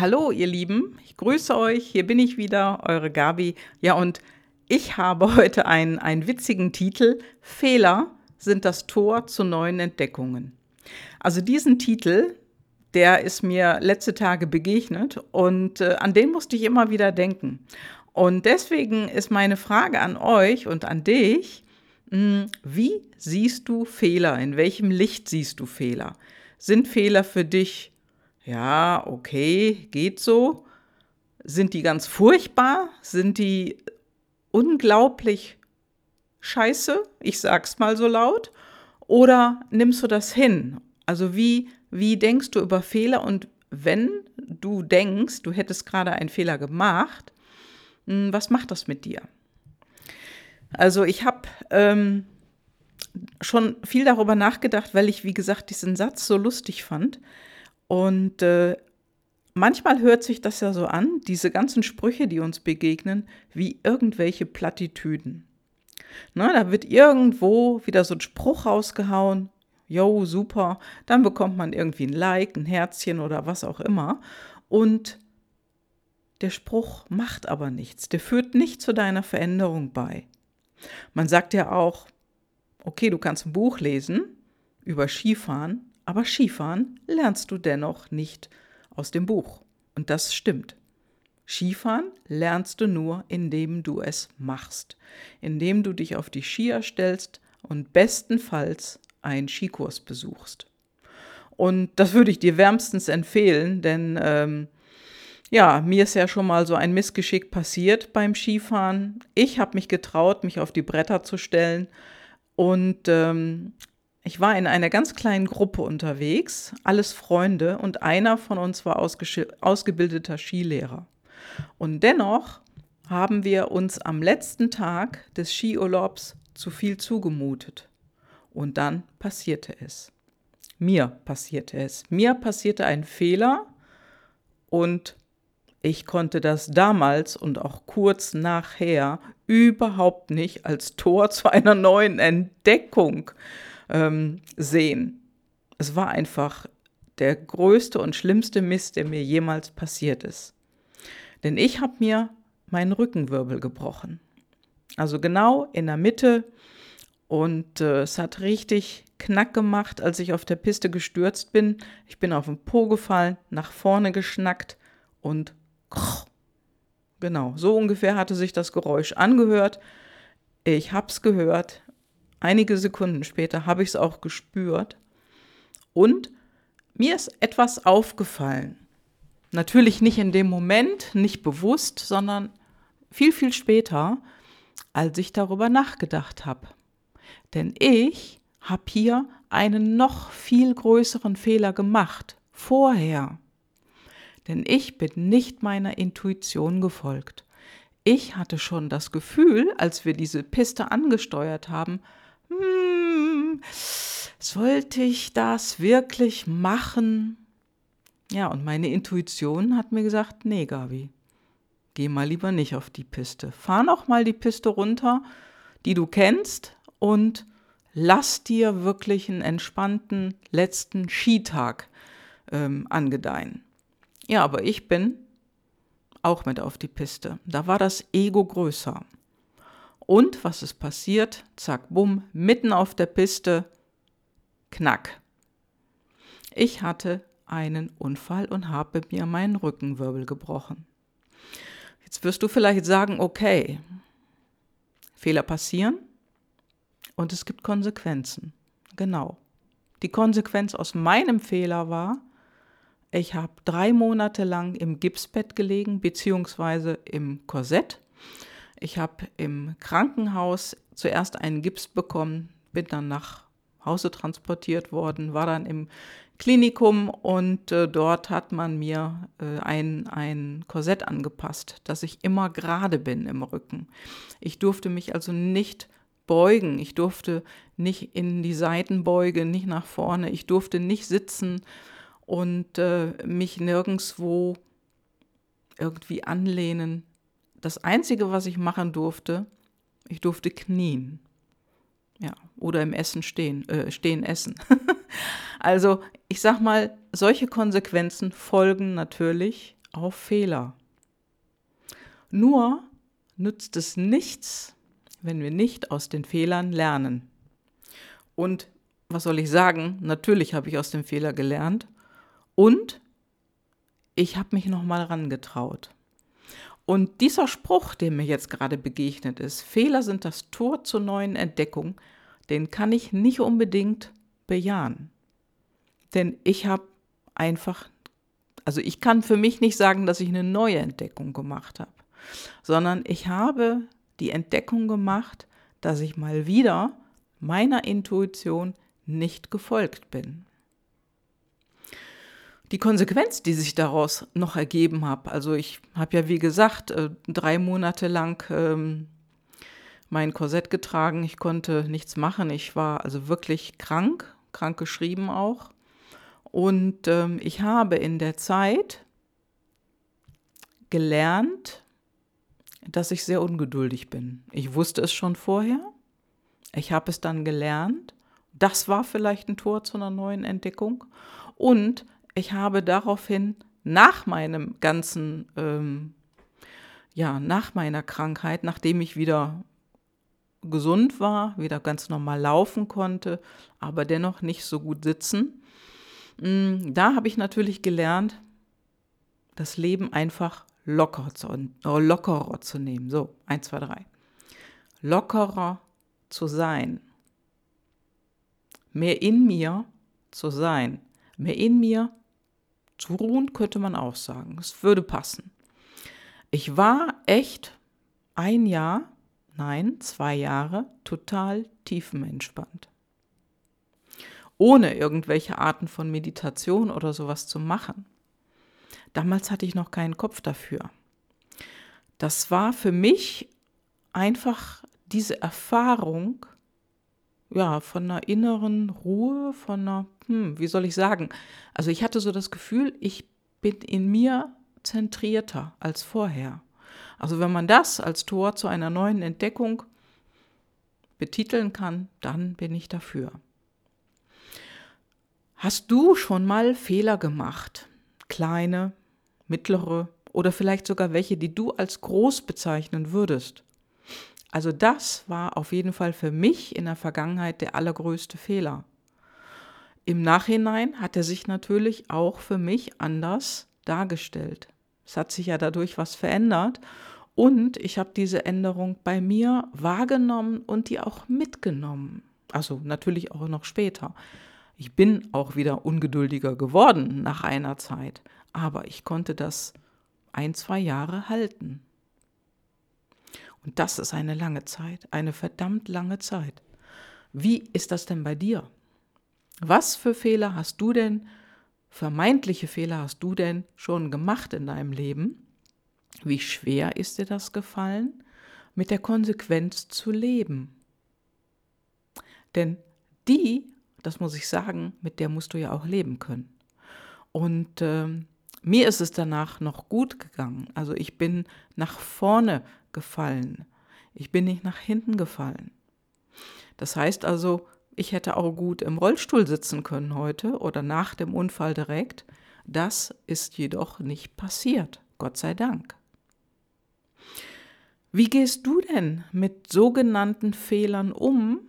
Hallo, ihr Lieben, ich grüße euch. Hier bin ich wieder, eure Gabi. Ja, und ich habe heute einen, einen witzigen Titel. Fehler sind das Tor zu neuen Entdeckungen. Also diesen Titel, der ist mir letzte Tage begegnet und äh, an den musste ich immer wieder denken. Und deswegen ist meine Frage an euch und an dich, mh, hm, wie siehst du Fehler? In welchem Licht siehst du Fehler? Sind Fehler für dich ja, okay, geht so. Sind die ganz furchtbar? Sind die unglaublich scheiße? Ich sag's mal so laut. Oder nimmst du das hin? Also wie, wie denkst du über Fehler und wenn du denkst, du hättest gerade einen Fehler gemacht, hm, was macht das mit dir? Also ich habe ähm, schon viel darüber nachgedacht, weil ich, wie gesagt, diesen Satz so lustig fand. Und äh, manchmal hört sich das ja so an, diese ganzen Sprüche, die uns begegnen, wie irgendwelche Plattitüden. Na, da wird irgendwo wieder so ein Spruch rausgehauen, yo, super, dann bekommt man irgendwie ein Like, ein Herzchen oder was auch immer. Und der Spruch macht aber nichts, der führt nicht zu deiner Veränderung bei. Man sagt ja auch, okay, du kannst ein Buch lesen über Skifahren, aber Skifahren lernst du dennoch nicht aus dem Buch. Und das stimmt. Skifahren lernst du nur, indem du es machst, indem du dich auf die Skier stellst und bestenfalls einen Skikurs besuchst. Und das würde ich dir wärmstens empfehlen, denn ähm, ja, mir ist ja schon mal so ein Missgeschick passiert beim Skifahren. Ich habe mich getraut, mich auf die Bretter zu stellen und ähm, ich war in einer ganz kleinen Gruppe unterwegs, alles Freunde, und einer von uns war ausgebildeter Skilehrer. Und dennoch haben wir uns am letzten Tag des Skiurlaubs zu viel zugemutet. Und dann passierte es. Mir passierte es. Mir passierte ein Fehler und ich konnte das damals und auch kurz nachher überhaupt nicht als Tor zu einer neuen Entdeckung ähm, sehen. Es war einfach der größte und schlimmste Mist, der mir jemals passiert ist. Denn ich habe mir meinen Rückenwirbel gebrochen. Also genau in der Mitte. Und äh, es hat richtig Knack gemacht, als ich auf der Piste gestürzt bin. Ich bin auf den Po gefallen, nach vorne geschnackt und genau, so ungefähr hatte sich das Geräusch angehört. Ich hab's gehört, Einige Sekunden später habe ich es auch gespürt und mir ist etwas aufgefallen. Natürlich nicht in dem Moment, nicht bewusst, sondern viel, viel später, als ich darüber nachgedacht habe. Denn ich habe hier einen noch viel größeren Fehler gemacht, vorher. Denn ich bin nicht meiner Intuition gefolgt. Ich hatte schon das Gefühl, als wir diese Piste angesteuert haben, hm, sollte ich das wirklich machen? Ja, und meine Intuition hat mir gesagt, nee, Gabi, geh mal lieber nicht auf die Piste. Fahr noch mal die Piste runter, die du kennst und lass dir wirklich einen entspannten letzten Skitag ähm, angedeihen. Ja, aber ich bin auch mit auf die Piste. Da war das Ego größer. Und was ist passiert? Zack, bumm, mitten auf der Piste, knack. Ich hatte einen Unfall und habe mir meinen Rückenwirbel gebrochen. Jetzt wirst du vielleicht sagen, okay, Fehler passieren und es gibt Konsequenzen. Genau. Die Konsequenz aus meinem Fehler war, ich habe drei Monate lang im Gipsbett gelegen, beziehungsweise im Korsett ich habe im Krankenhaus zuerst einen Gips bekommen, bin dann nach Hause transportiert worden, war dann im Klinikum und äh, dort hat man mir äh, ein, ein Korsett angepasst, dass ich immer gerade bin im Rücken. Ich durfte mich also nicht beugen, ich durfte nicht in die Seiten beugen, nicht nach vorne, ich durfte nicht sitzen und äh, mich nirgendwo irgendwie anlehnen das Einzige, was ich machen durfte, ich durfte knien. Ja, oder im Essen stehen, äh, stehen essen. also, ich sag mal, solche Konsequenzen folgen natürlich auf Fehler. Nur nützt es nichts, wenn wir nicht aus den Fehlern lernen. Und was soll ich sagen? Natürlich habe ich aus dem Fehler gelernt und ich habe mich noch mal rangetraut. Und dieser Spruch, der mir jetzt gerade begegnet ist, Fehler sind das Tor zur neuen Entdeckung, den kann ich nicht unbedingt bejahen. Denn ich habe einfach, also ich kann für mich nicht sagen, dass ich eine neue Entdeckung gemacht habe, sondern ich habe die Entdeckung gemacht, dass ich mal wieder meiner Intuition nicht gefolgt bin. Die Konsequenz, die sich daraus noch ergeben habe, also ich habe ja wie gesagt äh, drei Monate lang ähm, mein Korsett getragen, ich konnte nichts machen, ich war also wirklich krank, krank geschrieben auch. Und ähm, ich habe in der Zeit gelernt, dass ich sehr ungeduldig bin. Ich wusste es schon vorher. Ich habe es dann gelernt. Das war vielleicht ein Tor zu einer neuen Entdeckung. Und ich habe daraufhin nach meinem ganzen, ähm, ja, nach meiner Krankheit, nachdem ich wieder gesund war, wieder ganz normal laufen konnte, aber dennoch nicht so gut sitzen, mm, da habe ich natürlich gelernt, das Leben einfach locker zu, äh, lockerer zu nehmen. So, eins, zwei, drei. Lockerer zu sein. Mehr in mir zu sein. Mehr in mir ruhen, könnte man auch sagen. Es würde passen. Ich war echt ein Jahr nein, zwei Jahre total tiefenentspannt. Ohne irgendwelche Arten von Meditation oder sowas zu machen. Damals hatte ich noch keinen Kopf dafür. Das war für mich einfach diese Erfahrung, ja, von einer inneren Ruhe, von einer, hm, wie soll ich sagen? Also ich hatte so das Gefühl, ich bin in mir zentrierter als vorher. Also wenn man das als Tor zu einer neuen Entdeckung betiteln kann, dann bin ich dafür. Hast du schon mal Fehler gemacht? Kleine, mittlere oder vielleicht sogar welche, die du als groß bezeichnen würdest? Also das war auf jeden Fall für mich in der Vergangenheit der allergrößte Fehler. Im Nachhinein hat er sich natürlich auch für mich anders dargestellt. Es hat sich ja dadurch was verändert. Und ich habe diese Änderung bei mir wahrgenommen und die auch mitgenommen. Also natürlich auch noch später. Ich bin auch wieder ungeduldiger geworden nach einer Zeit, aber ich konnte das ein, zwei Jahre halten. Und das ist eine lange Zeit, eine verdammt lange Zeit. Wie ist das denn bei dir? Was für Fehler hast du denn vermeintliche Fehler hast du denn schon gemacht in deinem Leben? Wie schwer ist dir das gefallen, mit der Konsequenz zu leben? Denn die, das muss ich sagen, mit der musst du ja auch leben können. Und äh, mir ist es danach noch gut gegangen. Also ich bin nach vorne gefallen. Ich bin nicht nach hinten gefallen. Das heißt also, ich hätte auch gut im Rollstuhl sitzen können heute oder nach dem Unfall direkt. Das ist jedoch nicht passiert, Gott sei Dank. Wie gehst du denn mit sogenannten Fehlern um?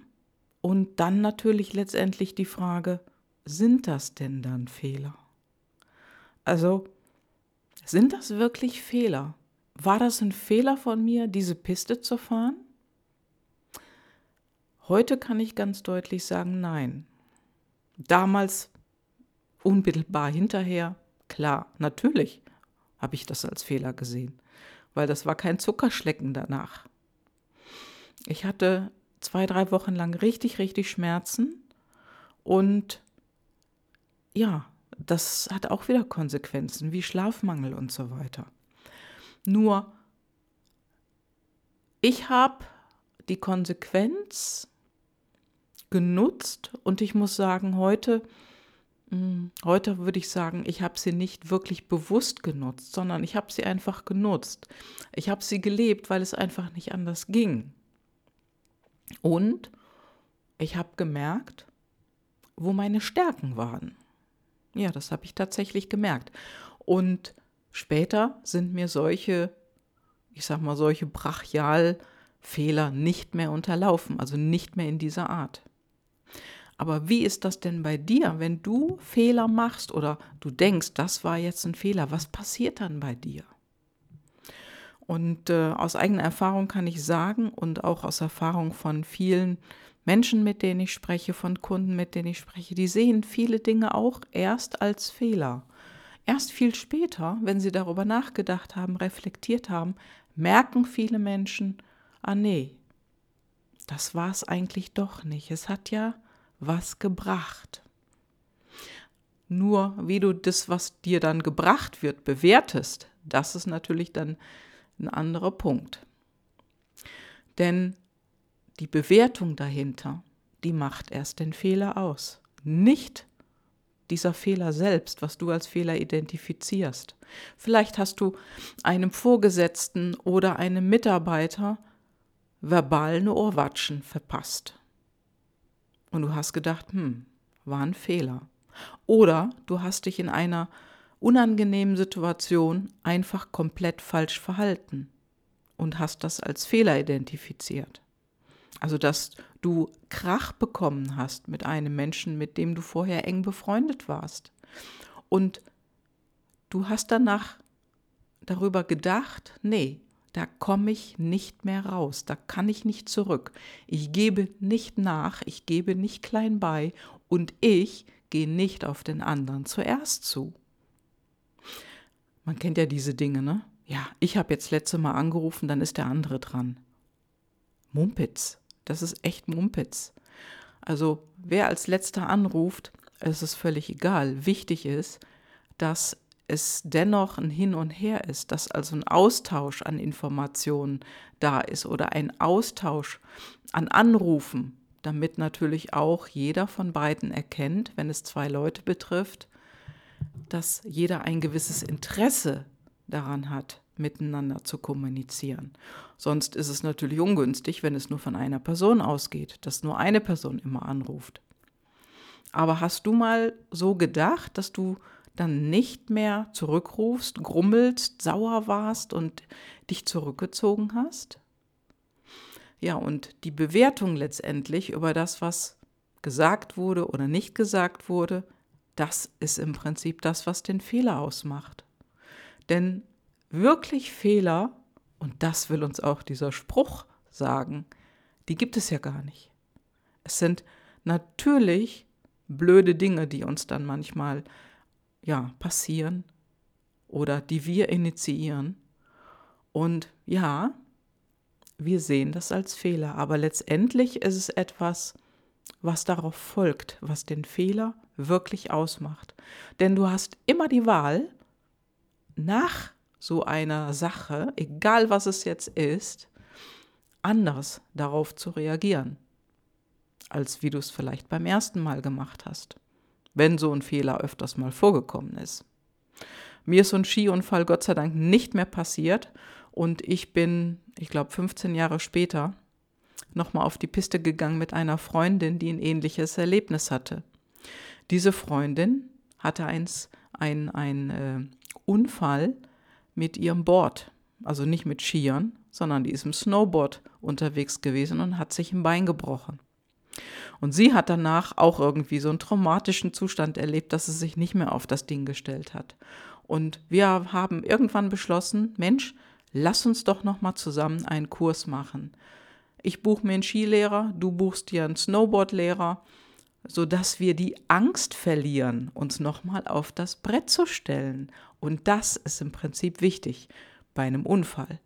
Und dann natürlich letztendlich die Frage, sind das denn dann Fehler? Also, sind das wirklich Fehler? War das ein Fehler von mir, diese Piste zu fahren? Heute kann ich ganz deutlich sagen, nein. Damals unmittelbar hinterher, klar, natürlich habe ich das als Fehler gesehen, weil das war kein Zuckerschlecken danach. Ich hatte zwei, drei Wochen lang richtig, richtig Schmerzen und ja, das hat auch wieder Konsequenzen wie Schlafmangel und so weiter. Nur, ich habe die Konsequenz genutzt und ich muss sagen, heute, hm, heute würde ich sagen, ich habe sie nicht wirklich bewusst genutzt, sondern ich habe sie einfach genutzt. Ich habe sie gelebt, weil es einfach nicht anders ging. Und ich habe gemerkt, wo meine Stärken waren. Ja, das habe ich tatsächlich gemerkt. Und später sind mir solche, ich sag mal, solche Brachialfehler nicht mehr unterlaufen, also nicht mehr in dieser Art. Aber wie ist das denn bei dir, wenn du Fehler machst oder du denkst, das war jetzt ein Fehler? Was passiert dann bei dir? Und äh, aus eigener Erfahrung kann ich sagen und auch aus Erfahrung von vielen Menschen, mit denen ich spreche, von Kunden, mit denen ich spreche, die sehen viele Dinge auch erst als Fehler. Erst viel später, wenn sie darüber nachgedacht haben, reflektiert haben, merken viele Menschen, ah nee, das war es eigentlich doch nicht. Es hat ja was gebracht. Nur wie du das, was dir dann gebracht wird, bewertest, das ist natürlich dann ein anderer Punkt. Denn die Bewertung dahinter, die macht erst den Fehler aus. Nicht dieser Fehler selbst, was du als Fehler identifizierst. Vielleicht hast du einem Vorgesetzten oder einem Mitarbeiter verbal eine Ohrwatschen verpasst. Und du hast gedacht, hm, war ein Fehler. Oder du hast dich in einer unangenehmen Situation einfach komplett falsch verhalten und hast das als Fehler identifiziert. Also, dass du Krach bekommen hast mit einem Menschen, mit dem du vorher eng befreundet warst. Und du hast danach darüber gedacht, nee, da komme ich nicht mehr raus, da kann ich nicht zurück. Ich gebe nicht nach, ich gebe nicht klein bei und ich gehe nicht auf den anderen zuerst zu. Man kennt ja diese Dinge, ne? Ja, ich habe jetzt letzte Mal angerufen, dann ist der andere dran. Mumpitz, das ist echt Mumpitz. Also wer als letzter anruft, es ist völlig egal. Wichtig ist, dass es dennoch ein Hin und Her ist, dass also ein Austausch an Informationen da ist oder ein Austausch an Anrufen, damit natürlich auch jeder von beiden erkennt, wenn es zwei Leute betrifft, dass jeder ein gewisses Interesse daran hat, miteinander zu kommunizieren. Sonst ist es natürlich ungünstig, wenn es nur von einer Person ausgeht, dass nur eine Person immer anruft. Aber hast du mal so gedacht, dass du dann nicht mehr zurückrufst, grummelst, sauer warst und dich zurückgezogen hast? Ja, und die Bewertung letztendlich über das, was gesagt wurde oder nicht gesagt wurde, das ist im Prinzip das, was den Fehler ausmacht. Denn wirklich Fehler, und das will uns auch dieser Spruch sagen, die gibt es ja gar nicht. Es sind natürlich blöde Dinge, die uns dann manchmal ja, passieren oder die wir initiieren. Und ja, wir sehen das als Fehler, aber letztendlich ist es etwas, was darauf folgt, was den Fehler wirklich ausmacht. Denn du hast immer die Wahl, nach so einer Sache, egal was es jetzt ist, anders darauf zu reagieren, als wie du es vielleicht beim ersten Mal gemacht hast wenn so ein Fehler öfters mal vorgekommen ist. Mir ist so ein Skiunfall Gott sei Dank nicht mehr passiert und ich bin, ich glaube, 15 Jahre später nochmal auf die Piste gegangen mit einer Freundin, die ein ähnliches Erlebnis hatte. Diese Freundin hatte eins, ein, ein äh, Unfall mit ihrem Board, also nicht mit Skiern, sondern die ist im Snowboard unterwegs gewesen und hat sich ein Bein gebrochen. Und sie hat danach auch irgendwie so einen traumatischen Zustand erlebt, dass sie sich nicht mehr auf das Ding gestellt hat. Und wir haben irgendwann beschlossen, Mensch, lass uns doch noch mal zusammen einen Kurs machen. Ich buche mir einen Skilehrer, du buchst dir einen Snowboardlehrer, sodass wir die Angst verlieren, uns noch mal auf das Brett zu stellen. Und das ist im Prinzip wichtig bei einem Unfall,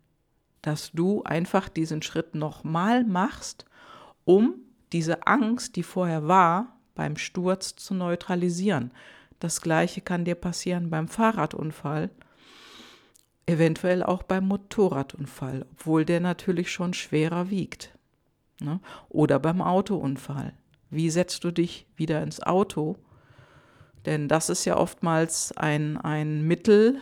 dass du einfach diesen Schritt noch mal machst, um diese Angst, die vorher war, beim Sturz zu neutralisieren. Das gleiche kann dir passieren beim Fahrradunfall, eventuell auch beim Motorradunfall, obwohl der natürlich schon schwerer wiegt. Ne? Oder beim Autounfall. Wie setzt du dich wieder ins Auto? Denn das ist ja oftmals ein, ein Mittel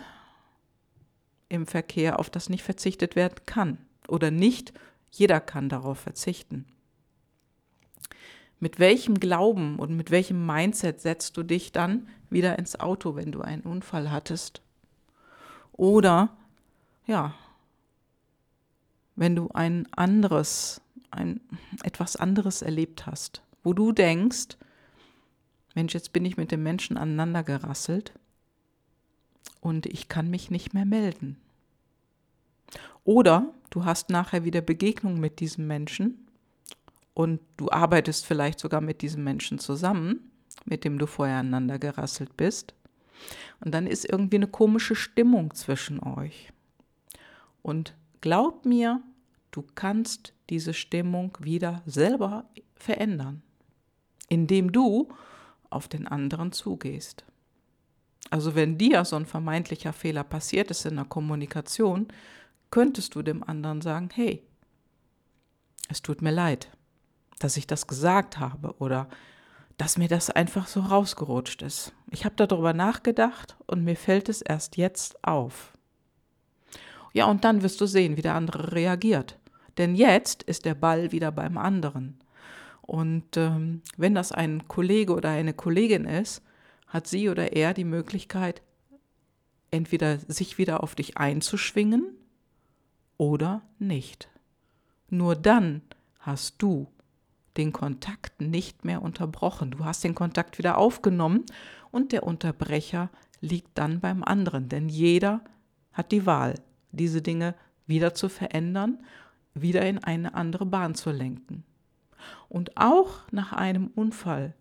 im Verkehr, auf das nicht verzichtet werden kann. Oder nicht jeder kann darauf verzichten. Mit welchem Glauben und mit welchem Mindset setzt du dich dann wieder ins Auto, wenn du einen Unfall hattest? Oder ja, wenn du ein anderes, ein etwas anderes erlebt hast, wo du denkst, Mensch, jetzt bin ich mit dem Menschen aneinander gerasselt und ich kann mich nicht mehr melden. Oder du hast nachher wieder Begegnung mit diesem Menschen und du arbeitest vielleicht sogar mit diesem Menschen zusammen, mit dem du vorher aneinander gerasselt bist. Und dann ist irgendwie eine komische Stimmung zwischen euch. Und glaub mir, du kannst diese Stimmung wieder selber verändern, indem du auf den anderen zugehst. Also wenn dir so ein vermeintlicher Fehler passiert ist in der Kommunikation, könntest du dem anderen sagen, hey, es tut mir leid, dass ich das gesagt habe oder dass mir das einfach so rausgerutscht ist. Ich habe darüber nachgedacht und mir fällt es erst jetzt auf. Ja, und dann wirst du sehen, wie der andere reagiert. Denn jetzt ist der Ball wieder beim anderen. Und ähm, wenn das ein Kollege oder eine Kollegin ist, hat sie oder er die Möglichkeit, entweder sich wieder auf dich einzuschwingen oder nicht. Nur dann hast du den Kontakt nicht mehr unterbrochen. Du hast den Kontakt wieder aufgenommen und der Unterbrecher liegt dann beim anderen, denn jeder hat die Wahl, diese Dinge wieder zu verändern, wieder in eine andere Bahn zu lenken. Und auch nach einem Unfall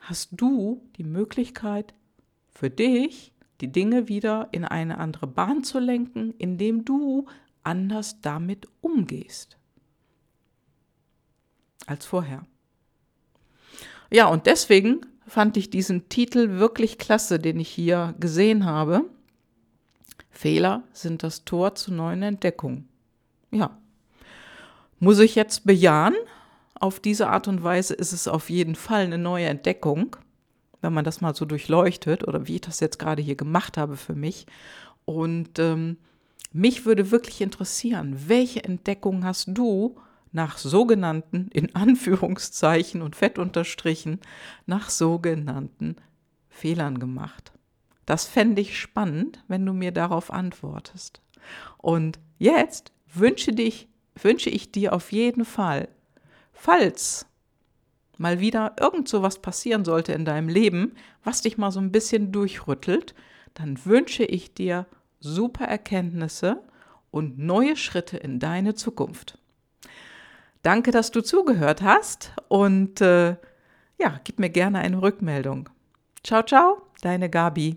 hast du die Möglichkeit für dich, die Dinge wieder in eine andere Bahn zu lenken, indem du anders damit umgehst als vorher. Ja, und deswegen fand ich diesen Titel wirklich klasse, den ich hier gesehen habe. Fehler sind das Tor zu neuen Entdeckungen. Ja. Muss ich jetzt bejahen? Auf diese Art und Weise ist es auf jeden Fall eine neue Entdeckung, wenn man das mal so durchleuchtet oder wie ich das jetzt gerade hier gemacht habe für mich. Und ähm, mich würde wirklich interessieren, welche Entdeckung hast du nach sogenannten, in Anführungszeichen und fett unterstrichen, nach sogenannten Fehlern gemacht. Das fände ich spannend, wenn du mir darauf antwortest. Und jetzt wünsche, dich, wünsche ich dir auf jeden Fall, falls mal wieder irgend so was passieren sollte in deinem Leben, was dich mal so ein bisschen durchrüttelt, dann wünsche ich dir super Erkenntnisse und neue Schritte in deine Zukunft. Danke, dass du zugehört hast und äh, ja, gib mir gerne eine Rückmeldung. Ciao, ciao, deine Gabi.